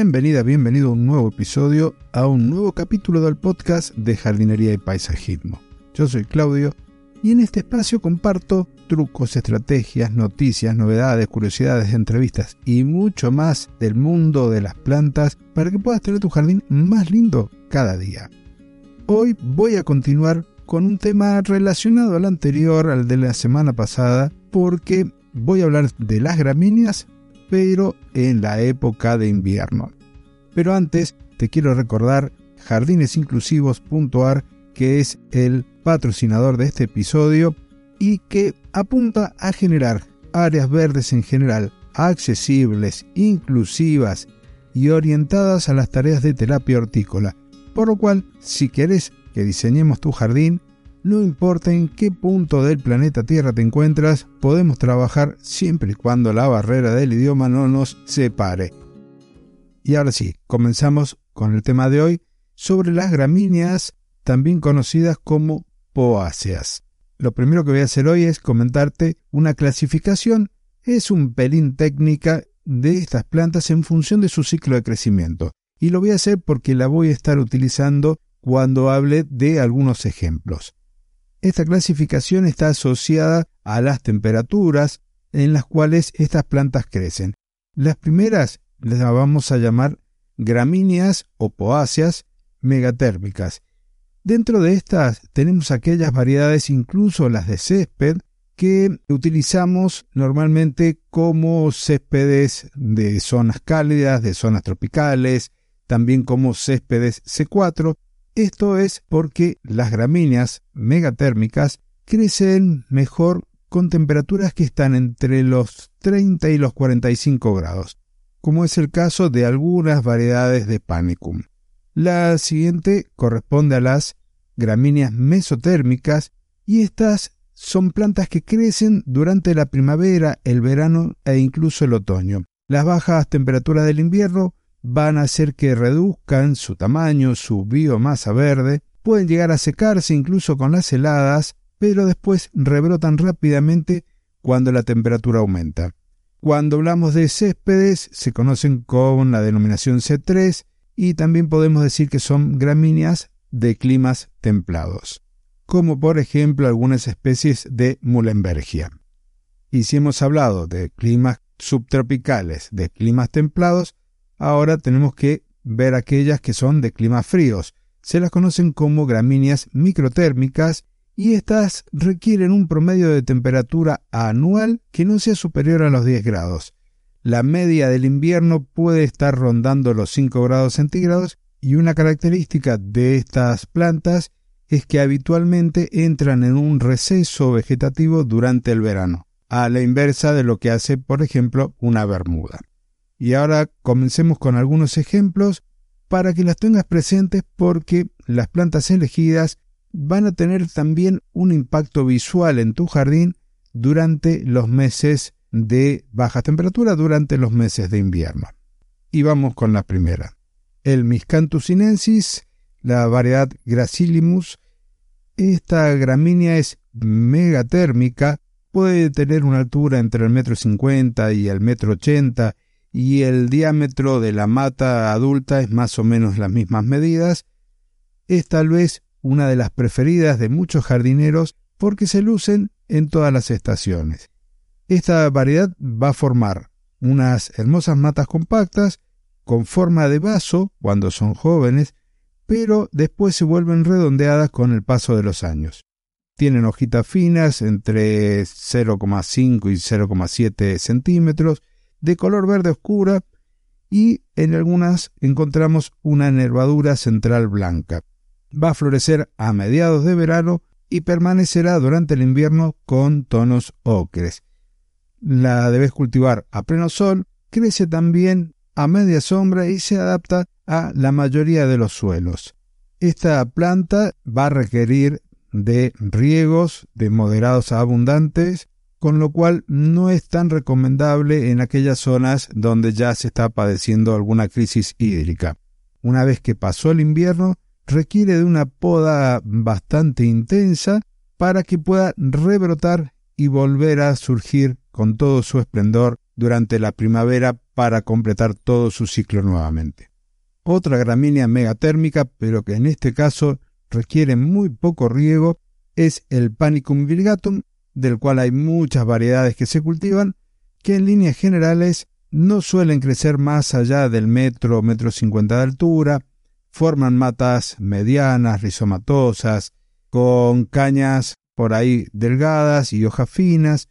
Bienvenida, bienvenido a un nuevo episodio, a un nuevo capítulo del podcast de jardinería y paisajismo. Yo soy Claudio y en este espacio comparto trucos, estrategias, noticias, novedades, curiosidades, entrevistas y mucho más del mundo de las plantas para que puedas tener tu jardín más lindo cada día. Hoy voy a continuar con un tema relacionado al anterior, al de la semana pasada, porque voy a hablar de las gramíneas pero en la época de invierno. Pero antes te quiero recordar jardinesinclusivos.ar que es el patrocinador de este episodio y que apunta a generar áreas verdes en general accesibles, inclusivas y orientadas a las tareas de terapia hortícola. Por lo cual, si quieres que diseñemos tu jardín, no importa en qué punto del planeta Tierra te encuentras, podemos trabajar siempre y cuando la barrera del idioma no nos separe. Y ahora sí, comenzamos con el tema de hoy sobre las gramíneas, también conocidas como poáceas. Lo primero que voy a hacer hoy es comentarte una clasificación, es un pelín técnica de estas plantas en función de su ciclo de crecimiento. Y lo voy a hacer porque la voy a estar utilizando cuando hable de algunos ejemplos. Esta clasificación está asociada a las temperaturas en las cuales estas plantas crecen. Las primeras las vamos a llamar gramíneas o poáceas megatérmicas. Dentro de estas tenemos aquellas variedades, incluso las de césped, que utilizamos normalmente como céspedes de zonas cálidas, de zonas tropicales, también como céspedes C4 esto es porque las gramíneas megatérmicas crecen mejor con temperaturas que están entre los 30 y los 45 grados, como es el caso de algunas variedades de Panicum. La siguiente corresponde a las gramíneas mesotérmicas y estas son plantas que crecen durante la primavera, el verano e incluso el otoño. Las bajas temperaturas del invierno van a hacer que reduzcan su tamaño, su biomasa verde, pueden llegar a secarse incluso con las heladas, pero después rebrotan rápidamente cuando la temperatura aumenta. Cuando hablamos de céspedes, se conocen con la denominación C3 y también podemos decir que son gramíneas de climas templados, como por ejemplo algunas especies de Muhlenbergia. Y si hemos hablado de climas subtropicales, de climas templados, Ahora tenemos que ver aquellas que son de climas fríos. Se las conocen como gramíneas microtérmicas y estas requieren un promedio de temperatura anual que no sea superior a los 10 grados. La media del invierno puede estar rondando los 5 grados centígrados y una característica de estas plantas es que habitualmente entran en un receso vegetativo durante el verano, a la inversa de lo que hace, por ejemplo, una bermuda. Y ahora comencemos con algunos ejemplos para que las tengas presentes porque las plantas elegidas van a tener también un impacto visual en tu jardín durante los meses de baja temperatura, durante los meses de invierno. Y vamos con la primera. El Miscanthus sinensis, la variedad Gracilimus. Esta gramínea es megatérmica, puede tener una altura entre el metro cincuenta y el metro ochenta y el diámetro de la mata adulta es más o menos las mismas medidas, es tal vez una de las preferidas de muchos jardineros porque se lucen en todas las estaciones. Esta variedad va a formar unas hermosas matas compactas con forma de vaso cuando son jóvenes, pero después se vuelven redondeadas con el paso de los años. Tienen hojitas finas entre 0,5 y 0,7 centímetros de color verde oscura y en algunas encontramos una nervadura central blanca. Va a florecer a mediados de verano y permanecerá durante el invierno con tonos ocres. La debes cultivar a pleno sol, crece también a media sombra y se adapta a la mayoría de los suelos. Esta planta va a requerir de riegos de moderados a abundantes con lo cual no es tan recomendable en aquellas zonas donde ya se está padeciendo alguna crisis hídrica. Una vez que pasó el invierno, requiere de una poda bastante intensa para que pueda rebrotar y volver a surgir con todo su esplendor durante la primavera para completar todo su ciclo nuevamente. Otra gramínea megatérmica, pero que en este caso requiere muy poco riego, es el Panicum virgatum, del cual hay muchas variedades que se cultivan, que en líneas generales no suelen crecer más allá del metro, metro cincuenta de altura, forman matas medianas, rizomatosas, con cañas por ahí delgadas y hojas finas,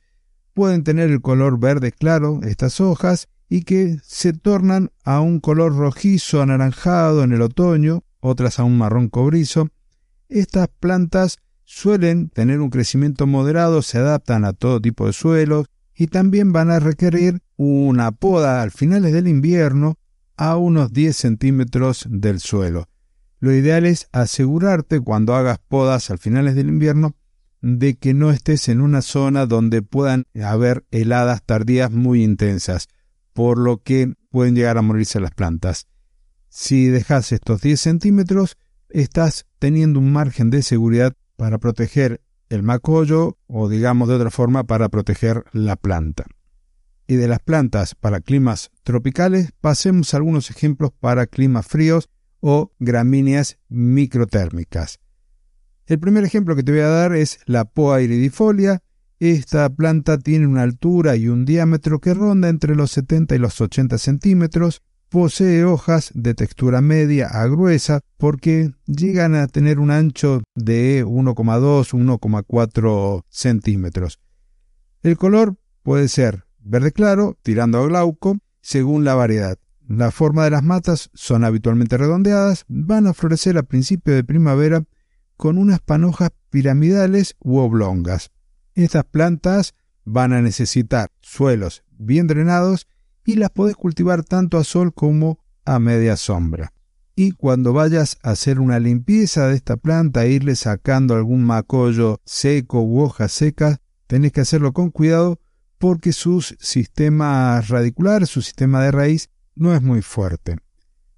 pueden tener el color verde claro estas hojas y que se tornan a un color rojizo anaranjado en el otoño, otras a un marrón cobrizo. Estas plantas suelen tener un crecimiento moderado, se adaptan a todo tipo de suelos y también van a requerir una poda al finales del invierno a unos 10 centímetros del suelo. Lo ideal es asegurarte cuando hagas podas al finales del invierno de que no estés en una zona donde puedan haber heladas tardías muy intensas, por lo que pueden llegar a morirse las plantas. Si dejas estos 10 centímetros, estás teniendo un margen de seguridad para proteger el macollo o digamos de otra forma para proteger la planta. Y de las plantas para climas tropicales pasemos algunos ejemplos para climas fríos o gramíneas microtérmicas. El primer ejemplo que te voy a dar es la Poa iridifolia. Esta planta tiene una altura y un diámetro que ronda entre los 70 y los 80 centímetros. Posee hojas de textura media a gruesa porque llegan a tener un ancho de 1,2 1,4 centímetros. El color puede ser verde claro, tirando a glauco, según la variedad. La forma de las matas son habitualmente redondeadas, van a florecer a principio de primavera con unas panojas piramidales u oblongas. Estas plantas van a necesitar suelos bien drenados y las podés cultivar tanto a sol como a media sombra. Y cuando vayas a hacer una limpieza de esta planta e irle sacando algún macollo seco u hojas secas, tenés que hacerlo con cuidado porque su sistema radicular, su sistema de raíz, no es muy fuerte.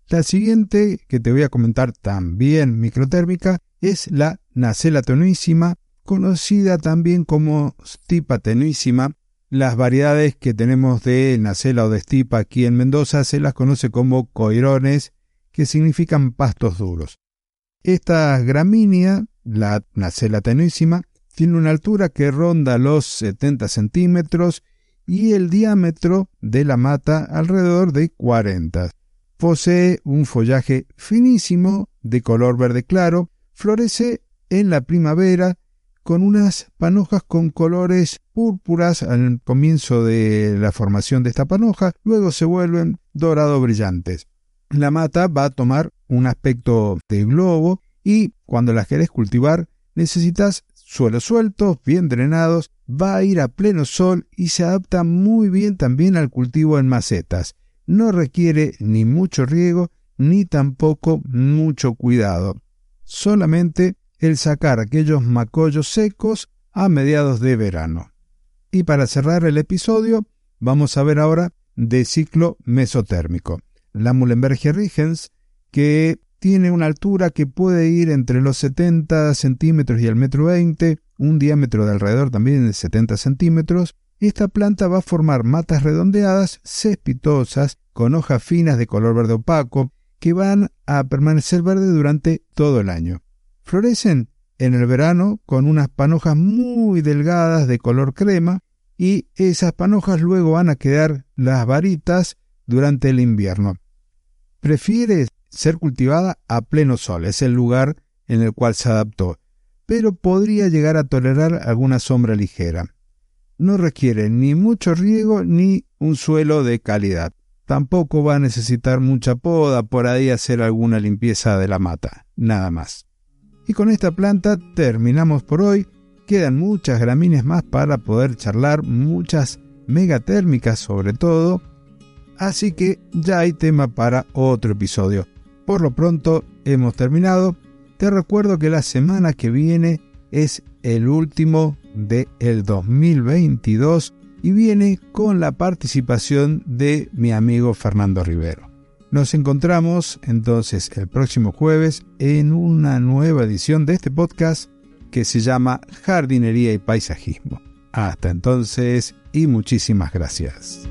La siguiente que te voy a comentar también microtérmica es la nacela tenuísima, conocida también como stipa tenuísima. Las variedades que tenemos de nacela o de stipa aquí en Mendoza se las conoce como coirones, que significan pastos duros. Esta gramínea, la nacela tenuísima, tiene una altura que ronda los 70 centímetros y el diámetro de la mata alrededor de 40. Posee un follaje finísimo de color verde claro Florece en la primavera con unas panojas con colores púrpuras al comienzo de la formación de esta panoja, luego se vuelven dorado brillantes. La mata va a tomar un aspecto de globo y cuando la querés cultivar necesitas suelos sueltos, bien drenados, va a ir a pleno sol y se adapta muy bien también al cultivo en macetas. No requiere ni mucho riego ni tampoco mucho cuidado solamente el sacar aquellos macollos secos a mediados de verano. Y para cerrar el episodio, vamos a ver ahora de ciclo mesotérmico. La Mullenbergia rigens, que tiene una altura que puede ir entre los 70 centímetros y el metro 20, un diámetro de alrededor también de 70 centímetros. Esta planta va a formar matas redondeadas, cespitosas, con hojas finas de color verde opaco, que van a permanecer verdes durante todo el año. Florecen en el verano con unas panojas muy delgadas de color crema y esas panojas luego van a quedar las varitas durante el invierno. Prefiere ser cultivada a pleno sol, es el lugar en el cual se adaptó, pero podría llegar a tolerar alguna sombra ligera. No requiere ni mucho riego ni un suelo de calidad. Tampoco va a necesitar mucha poda, por ahí hacer alguna limpieza de la mata, nada más. Y con esta planta terminamos por hoy. Quedan muchas gramíneas más para poder charlar, muchas megatérmicas sobre todo. Así que ya hay tema para otro episodio. Por lo pronto hemos terminado. Te recuerdo que la semana que viene es el último de el 2022 y viene con la participación de mi amigo Fernando Rivero. Nos encontramos entonces el próximo jueves en una nueva edición de este podcast que se llama Jardinería y Paisajismo. Hasta entonces y muchísimas gracias.